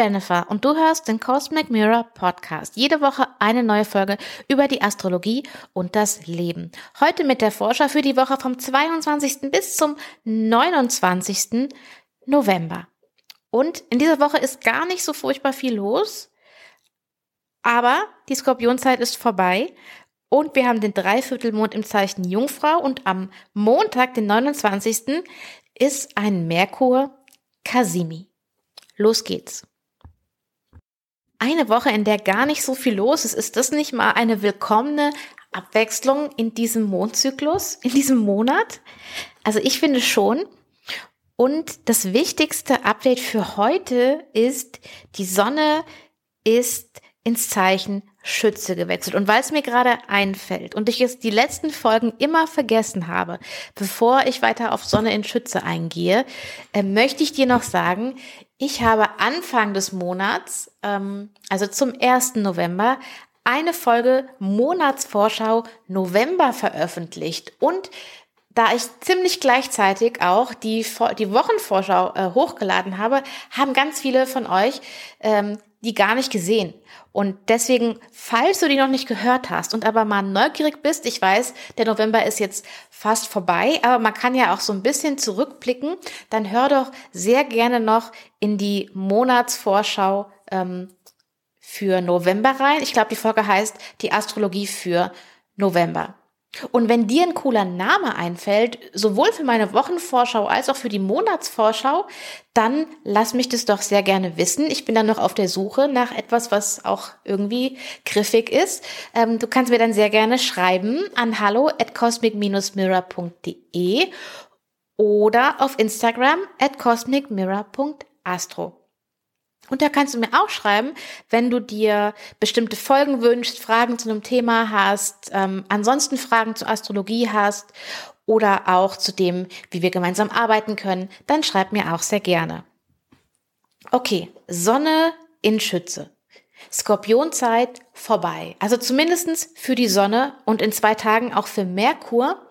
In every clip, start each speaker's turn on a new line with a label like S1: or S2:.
S1: Jennifer und du hörst den Cosmic Mirror Podcast. Jede Woche eine neue Folge über die Astrologie und das Leben. Heute mit der Forscher für die Woche vom 22. bis zum 29. November. Und in dieser Woche ist gar nicht so furchtbar viel los, aber die Skorpionzeit ist vorbei und wir haben den Dreiviertelmond im Zeichen Jungfrau und am Montag, den 29. ist ein Merkur Kasimi. Los geht's. Eine Woche, in der gar nicht so viel los ist, ist das nicht mal eine willkommene Abwechslung in diesem Mondzyklus, in diesem Monat? Also ich finde schon. Und das wichtigste Update für heute ist, die Sonne ist ins Zeichen Schütze gewechselt. Und weil es mir gerade einfällt und ich es die letzten Folgen immer vergessen habe, bevor ich weiter auf Sonne in Schütze eingehe, äh, möchte ich dir noch sagen, ich habe Anfang des Monats, ähm, also zum 1. November, eine Folge Monatsvorschau November veröffentlicht und da ich ziemlich gleichzeitig auch die, die Wochenvorschau äh, hochgeladen habe, haben ganz viele von euch ähm, die gar nicht gesehen. Und deswegen, falls du die noch nicht gehört hast und aber mal neugierig bist, ich weiß, der November ist jetzt fast vorbei, aber man kann ja auch so ein bisschen zurückblicken, dann hör doch sehr gerne noch in die Monatsvorschau ähm, für November rein. Ich glaube, die Folge heißt die Astrologie für November. Und wenn dir ein cooler Name einfällt, sowohl für meine Wochenvorschau als auch für die Monatsvorschau, dann lass mich das doch sehr gerne wissen. Ich bin dann noch auf der Suche nach etwas, was auch irgendwie griffig ist. Ähm, du kannst mir dann sehr gerne schreiben an hallo at cosmic-mirror.de oder auf Instagram at cosmicmirror.astro. Und da kannst du mir auch schreiben, wenn du dir bestimmte Folgen wünschst, Fragen zu einem Thema hast, ähm, ansonsten Fragen zur Astrologie hast oder auch zu dem, wie wir gemeinsam arbeiten können, dann schreib mir auch sehr gerne. Okay, Sonne in Schütze. Skorpionzeit vorbei. Also zumindestens für die Sonne und in zwei Tagen auch für Merkur.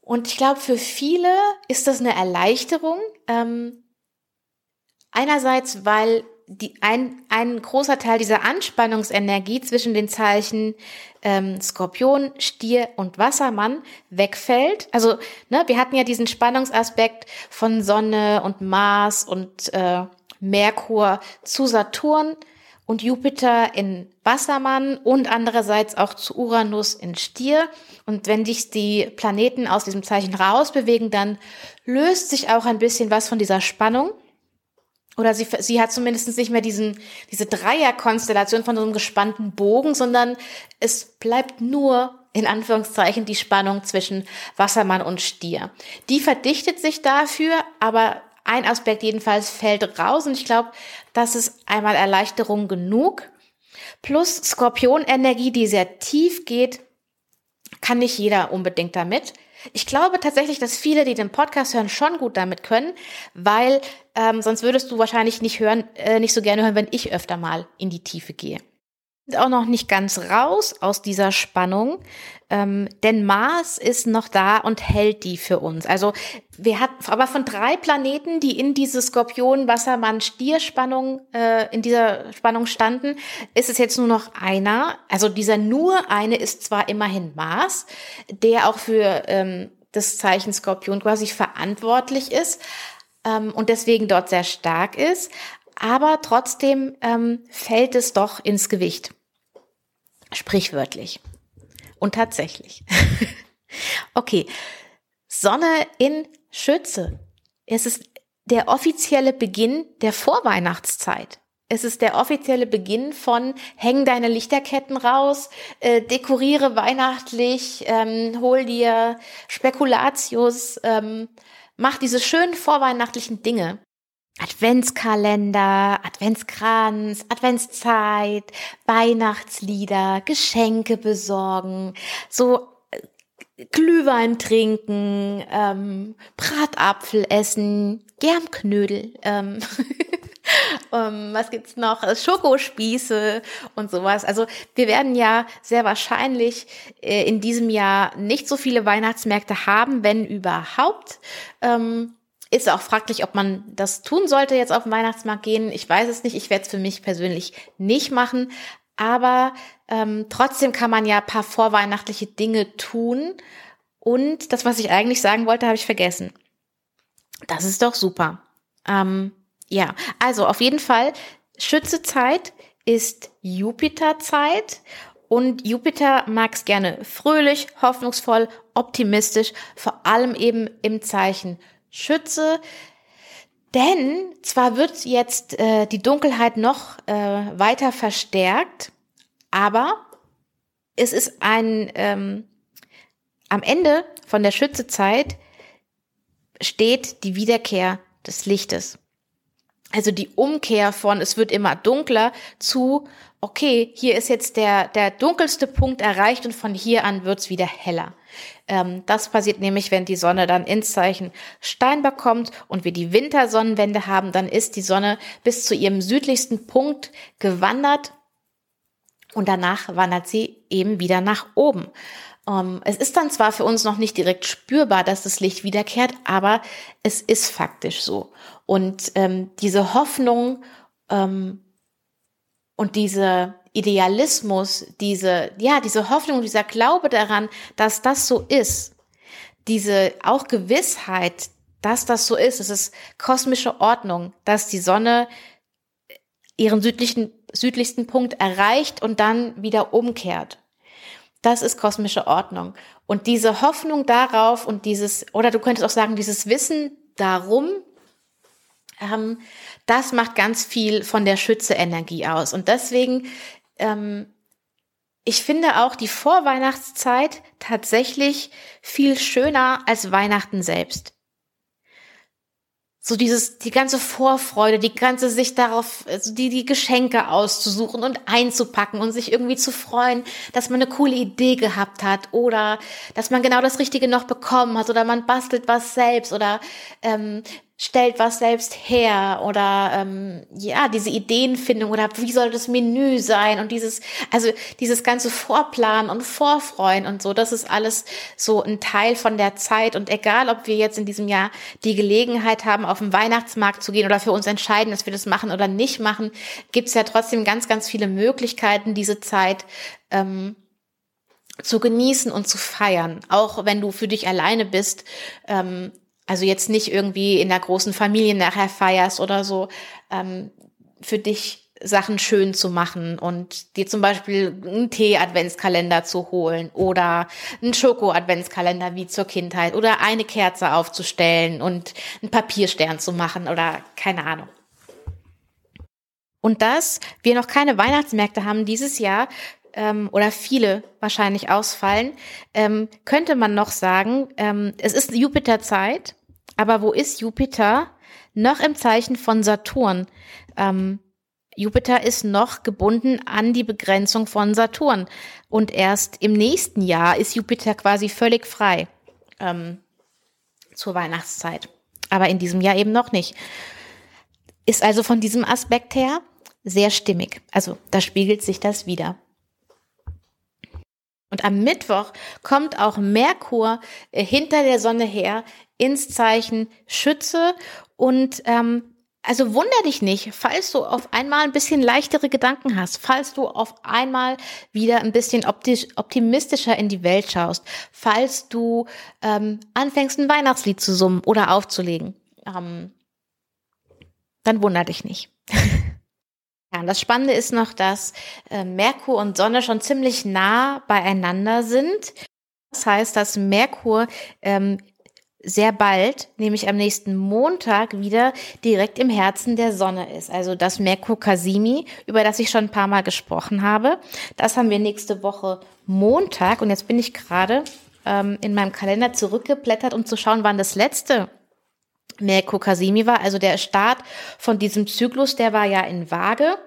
S1: Und ich glaube, für viele ist das eine Erleichterung, ähm, Einerseits, weil die, ein, ein großer Teil dieser Anspannungsenergie zwischen den Zeichen ähm, Skorpion, Stier und Wassermann wegfällt. Also ne, wir hatten ja diesen Spannungsaspekt von Sonne und Mars und äh, Merkur zu Saturn und Jupiter in Wassermann und andererseits auch zu Uranus in Stier. Und wenn sich die Planeten aus diesem Zeichen rausbewegen, dann löst sich auch ein bisschen was von dieser Spannung oder sie, sie hat zumindest nicht mehr diesen, diese Dreierkonstellation von so einem gespannten Bogen, sondern es bleibt nur in Anführungszeichen die Spannung zwischen Wassermann und Stier. Die verdichtet sich dafür, aber ein Aspekt jedenfalls fällt raus und ich glaube, das ist einmal Erleichterung genug. Plus Skorpionenergie, die sehr tief geht, kann nicht jeder unbedingt damit. Ich glaube tatsächlich, dass viele, die den Podcast hören, schon gut damit können, weil ähm, sonst würdest du wahrscheinlich nicht hören, äh, nicht so gerne hören, wenn ich öfter mal in die Tiefe gehe. Auch noch nicht ganz raus aus dieser Spannung, ähm, denn Mars ist noch da und hält die für uns. Also wir hatten aber von drei Planeten, die in diese Skorpion, Wassermann, Stierspannung äh, in dieser Spannung standen, ist es jetzt nur noch einer. Also dieser nur eine ist zwar immerhin Mars, der auch für ähm, das Zeichen Skorpion quasi verantwortlich ist, ähm, und deswegen dort sehr stark ist. Aber trotzdem ähm, fällt es doch ins Gewicht. Sprichwörtlich. Und tatsächlich. okay. Sonne in Schütze. Es ist der offizielle Beginn der Vorweihnachtszeit. Es ist der offizielle Beginn von häng deine Lichterketten raus, äh, dekoriere weihnachtlich, ähm, hol dir Spekulatius, ähm, Mach diese schönen vorweihnachtlichen Dinge. Adventskalender, Adventskranz, Adventszeit, Weihnachtslieder, Geschenke besorgen, so äh, Glühwein trinken, ähm, Bratapfel essen, Germknödel, ähm, ähm, was gibt's noch? Schokospieße und sowas. Also wir werden ja sehr wahrscheinlich äh, in diesem Jahr nicht so viele Weihnachtsmärkte haben, wenn überhaupt. Ähm, ist auch fraglich, ob man das tun sollte, jetzt auf den Weihnachtsmarkt gehen. Ich weiß es nicht. Ich werde es für mich persönlich nicht machen. Aber ähm, trotzdem kann man ja paar vorweihnachtliche Dinge tun. Und das, was ich eigentlich sagen wollte, habe ich vergessen. Das ist doch super. Ähm, ja, also auf jeden Fall, Schützezeit ist Jupiterzeit und Jupiter mag es gerne fröhlich, hoffnungsvoll, optimistisch, vor allem eben im Zeichen Schütze. Denn zwar wird jetzt äh, die Dunkelheit noch äh, weiter verstärkt, aber es ist ein ähm, am Ende von der Schützezeit steht die Wiederkehr des Lichtes. Also die Umkehr von es wird immer dunkler zu okay, hier ist jetzt der, der dunkelste Punkt erreicht und von hier an wird's wieder heller. Ähm, das passiert nämlich, wenn die Sonne dann ins Zeichen Steinbock kommt und wir die Wintersonnenwende haben, dann ist die Sonne bis zu ihrem südlichsten Punkt gewandert und danach wandert sie eben wieder nach oben. Um, ähm, es ist dann zwar für uns noch nicht direkt spürbar, dass das Licht wiederkehrt, aber es ist faktisch so. Und ähm, diese Hoffnung ähm, und diese Idealismus, diese, ja, diese Hoffnung, dieser Glaube daran, dass das so ist, diese auch Gewissheit, dass das so ist, es ist kosmische Ordnung, dass die Sonne ihren südlichen, südlichsten Punkt erreicht und dann wieder umkehrt. Das ist kosmische Ordnung. Und diese Hoffnung darauf und dieses, oder du könntest auch sagen, dieses Wissen darum, ähm, das macht ganz viel von der Schütze-Energie aus. Und deswegen, ähm, ich finde auch die Vorweihnachtszeit tatsächlich viel schöner als Weihnachten selbst so dieses, die ganze Vorfreude, die ganze sich darauf, also die, die Geschenke auszusuchen und einzupacken und sich irgendwie zu freuen, dass man eine coole Idee gehabt hat oder dass man genau das Richtige noch bekommen hat oder man bastelt was selbst oder ähm, stellt was selbst her oder ähm, ja diese Ideenfindung oder wie soll das Menü sein und dieses also dieses ganze Vorplanen und Vorfreuen und so das ist alles so ein Teil von der Zeit und egal ob wir jetzt in diesem Jahr die Gelegenheit haben auf den Weihnachtsmarkt zu gehen oder für uns entscheiden dass wir das machen oder nicht machen gibt es ja trotzdem ganz ganz viele Möglichkeiten diese Zeit ähm, zu genießen und zu feiern, auch wenn du für dich alleine bist. Ähm, also jetzt nicht irgendwie in der großen Familie nachher feierst oder so, ähm, für dich Sachen schön zu machen und dir zum Beispiel einen Tee-Adventskalender zu holen oder einen Schoko-Adventskalender wie zur Kindheit oder eine Kerze aufzustellen und einen Papierstern zu machen oder keine Ahnung. Und dass wir noch keine Weihnachtsmärkte haben dieses Jahr, ähm, oder viele wahrscheinlich ausfallen, ähm, könnte man noch sagen, ähm, es ist Jupiterzeit, aber wo ist Jupiter? Noch im Zeichen von Saturn. Ähm, Jupiter ist noch gebunden an die Begrenzung von Saturn. Und erst im nächsten Jahr ist Jupiter quasi völlig frei ähm, zur Weihnachtszeit. Aber in diesem Jahr eben noch nicht. Ist also von diesem Aspekt her sehr stimmig. Also da spiegelt sich das wieder. Und am Mittwoch kommt auch Merkur äh, hinter der Sonne her ins Zeichen Schütze und ähm, also wunder dich nicht, falls du auf einmal ein bisschen leichtere Gedanken hast, falls du auf einmal wieder ein bisschen optimistischer in die Welt schaust, falls du ähm, anfängst, ein Weihnachtslied zu summen oder aufzulegen, ähm, dann wunder dich nicht. Ja, und das Spannende ist noch, dass äh, Merkur und Sonne schon ziemlich nah beieinander sind. Das heißt, dass Merkur ähm, sehr bald, nämlich am nächsten Montag, wieder direkt im Herzen der Sonne ist. Also das Merkur Kasimi, über das ich schon ein paar Mal gesprochen habe. Das haben wir nächste Woche Montag. Und jetzt bin ich gerade ähm, in meinem Kalender zurückgeblättert, um zu schauen, wann das letzte Merkur Kasimi war. Also der Start von diesem Zyklus, der war ja in Waage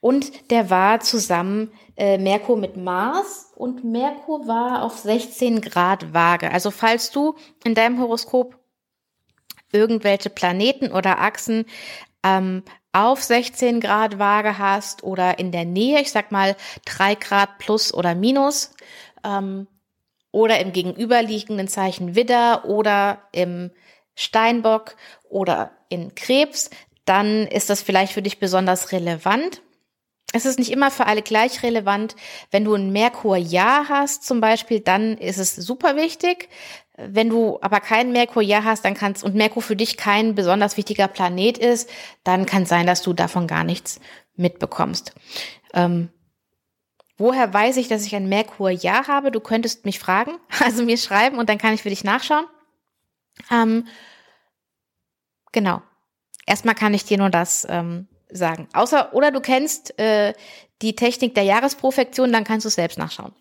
S1: und der war zusammen äh, Merkur mit Mars und Merkur war auf 16 Grad Waage. Also falls du in deinem Horoskop irgendwelche Planeten oder Achsen ähm, auf 16 Grad Waage hast oder in der Nähe, ich sag mal drei Grad plus oder minus, ähm, oder im gegenüberliegenden Zeichen Widder oder im Steinbock oder in Krebs, dann ist das vielleicht für dich besonders relevant. Es ist nicht immer für alle gleich relevant. Wenn du ein Merkur-Jahr hast zum Beispiel, dann ist es super wichtig. Wenn du aber kein Merkur-Jahr hast, dann kannst und Merkur für dich kein besonders wichtiger Planet ist, dann kann es sein, dass du davon gar nichts mitbekommst. Ähm, woher weiß ich, dass ich ein Merkur-Jahr habe? Du könntest mich fragen, also mir schreiben und dann kann ich für dich nachschauen. Ähm, genau. Erstmal kann ich dir nur das ähm, sagen. Außer, oder du kennst äh, die Technik der Jahresprofektion, dann kannst du es selbst nachschauen.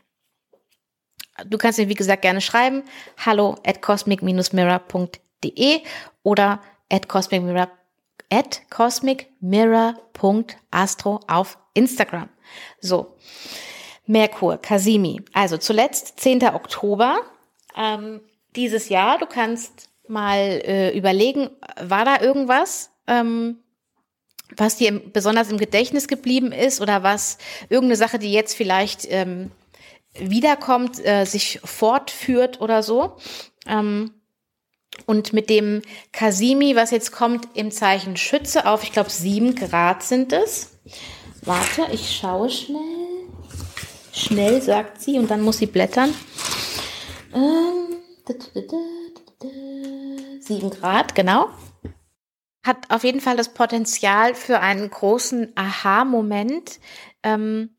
S1: Du kannst mir, wie gesagt, gerne schreiben. Hallo at cosmic-mirror.de oder at cosmic-mirror at cosmicmirror.astro auf Instagram. So. Merkur, Kasimi. Also zuletzt 10. Oktober ähm, dieses Jahr. Du kannst mal äh, überlegen, war da irgendwas, ähm, was dir besonders im Gedächtnis geblieben ist oder was irgendeine Sache, die jetzt vielleicht ähm, wiederkommt, äh, sich fortführt oder so. Ähm, und mit dem Kasimi, was jetzt kommt, im Zeichen Schütze auf, ich glaube, sieben Grad sind es. Warte, ich schaue schnell. Schnell, sagt sie, und dann muss sie blättern. Ähm, sieben Grad, genau hat auf jeden Fall das Potenzial für einen großen Aha-Moment ähm,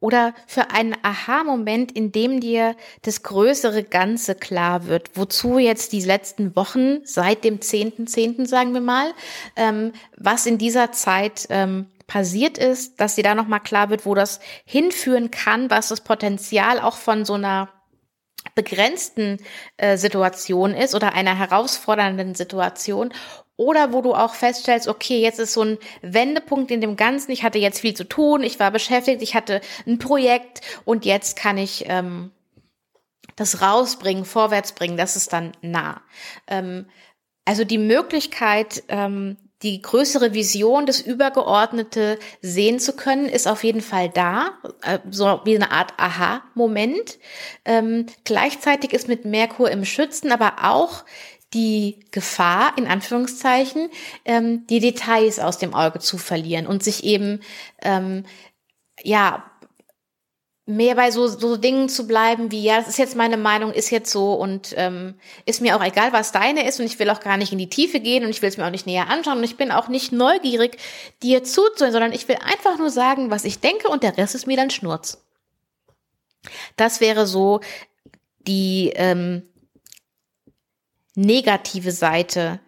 S1: oder für einen Aha-Moment, in dem dir das größere Ganze klar wird, wozu jetzt die letzten Wochen seit dem 10.10., .10., sagen wir mal, ähm, was in dieser Zeit ähm, passiert ist, dass dir da nochmal klar wird, wo das hinführen kann, was das Potenzial auch von so einer begrenzten äh, Situation ist oder einer herausfordernden Situation oder wo du auch feststellst, okay, jetzt ist so ein Wendepunkt in dem Ganzen. Ich hatte jetzt viel zu tun, ich war beschäftigt, ich hatte ein Projekt und jetzt kann ich ähm, das rausbringen, vorwärts bringen. Das ist dann nah. Ähm, also die Möglichkeit, ähm, die größere Vision, das Übergeordnete sehen zu können, ist auf jeden Fall da, äh, so wie eine Art Aha-Moment. Ähm, gleichzeitig ist mit Merkur im Schützen aber auch die Gefahr, in Anführungszeichen, ähm, die Details aus dem Auge zu verlieren und sich eben, ähm, ja, mehr bei so, so Dingen zu bleiben wie, ja, das ist jetzt meine Meinung, ist jetzt so und ähm, ist mir auch egal, was deine ist und ich will auch gar nicht in die Tiefe gehen und ich will es mir auch nicht näher anschauen und ich bin auch nicht neugierig, dir zuzuhören, sondern ich will einfach nur sagen, was ich denke und der Rest ist mir dann Schnurz. Das wäre so die, ähm, negative Seite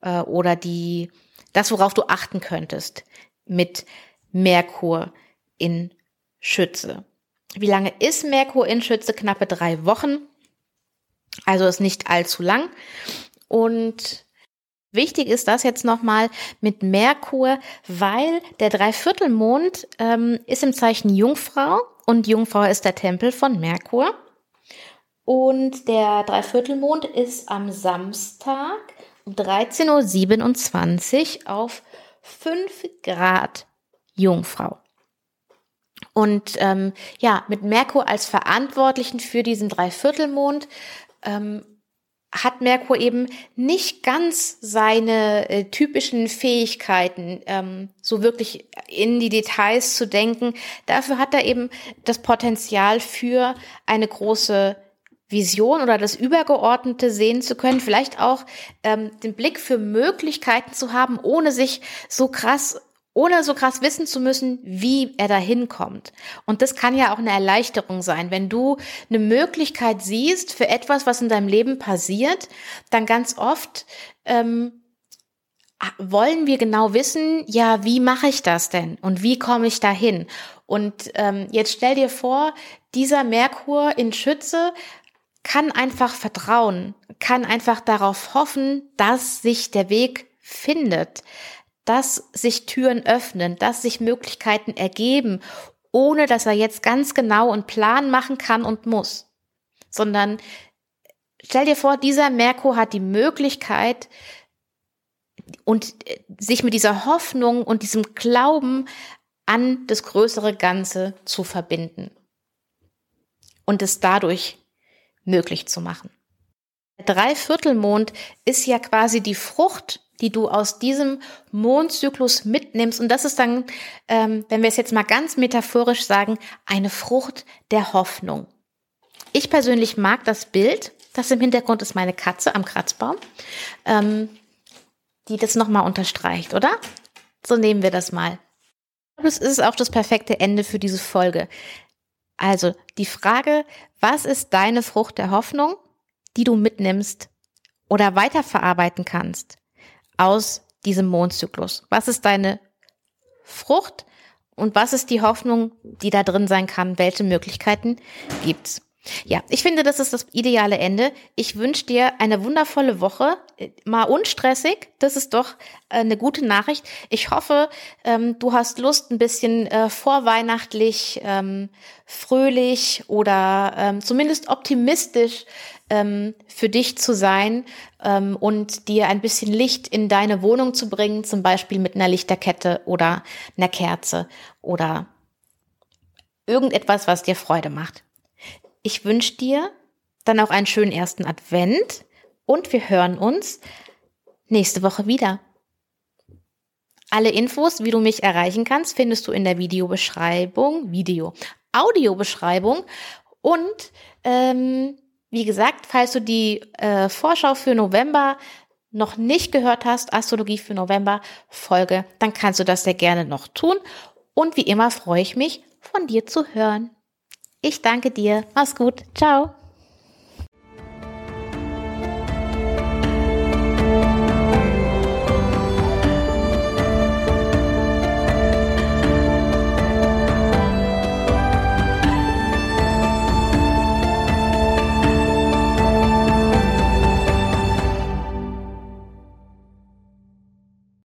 S1: äh, oder die das, worauf du achten könntest mit Merkur in Schütze. Wie lange ist Merkur in Schütze? Knappe drei Wochen. Also ist nicht allzu lang. Und wichtig ist das jetzt nochmal mit Merkur, weil der Dreiviertelmond ähm, ist im Zeichen Jungfrau und Jungfrau ist der Tempel von Merkur. Und der Dreiviertelmond ist am Samstag um 13.27 Uhr auf 5 Grad Jungfrau. Und ähm, ja, mit Merkur als Verantwortlichen für diesen Dreiviertelmond ähm, hat Merkur eben nicht ganz seine äh, typischen Fähigkeiten, ähm, so wirklich in die Details zu denken. Dafür hat er eben das Potenzial für eine große Vision oder das Übergeordnete sehen zu können, vielleicht auch ähm, den Blick für Möglichkeiten zu haben, ohne sich so krass, ohne so krass wissen zu müssen, wie er da hinkommt. Und das kann ja auch eine Erleichterung sein. Wenn du eine Möglichkeit siehst für etwas, was in deinem Leben passiert, dann ganz oft ähm, wollen wir genau wissen, ja, wie mache ich das denn und wie komme ich dahin? Und ähm, jetzt stell dir vor, dieser Merkur in Schütze kann einfach vertrauen, kann einfach darauf hoffen, dass sich der Weg findet, dass sich Türen öffnen, dass sich Möglichkeiten ergeben, ohne dass er jetzt ganz genau einen Plan machen kann und muss, sondern stell dir vor, dieser Merkur hat die Möglichkeit und äh, sich mit dieser Hoffnung und diesem Glauben an das größere Ganze zu verbinden und es dadurch möglich zu machen. Dreiviertelmond ist ja quasi die Frucht, die du aus diesem Mondzyklus mitnimmst. Und das ist dann, ähm, wenn wir es jetzt mal ganz metaphorisch sagen, eine Frucht der Hoffnung. Ich persönlich mag das Bild. Das im Hintergrund ist meine Katze am Kratzbaum, ähm, die das nochmal unterstreicht, oder? So nehmen wir das mal. Das ist auch das perfekte Ende für diese Folge. Also die Frage, was ist deine Frucht der Hoffnung? die du mitnimmst oder weiterverarbeiten kannst aus diesem Mondzyklus? Was ist deine Frucht und was ist die Hoffnung, die da drin sein kann? Welche Möglichkeiten gibt's? Ja, ich finde, das ist das ideale Ende. Ich wünsche dir eine wundervolle Woche, mal unstressig. Das ist doch äh, eine gute Nachricht. Ich hoffe, ähm, du hast Lust, ein bisschen äh, vorweihnachtlich, ähm, fröhlich oder ähm, zumindest optimistisch für dich zu sein und dir ein bisschen Licht in deine Wohnung zu bringen, zum Beispiel mit einer Lichterkette oder einer Kerze oder irgendetwas, was dir Freude macht. Ich wünsche dir dann auch einen schönen ersten Advent und wir hören uns nächste Woche wieder. Alle Infos, wie du mich erreichen kannst, findest du in der Videobeschreibung, Video, Audiobeschreibung und ähm, wie gesagt, falls du die äh, Vorschau für November noch nicht gehört hast, Astrologie für November Folge, dann kannst du das sehr gerne noch tun. Und wie immer freue ich mich, von dir zu hören. Ich danke dir. Mach's gut. Ciao.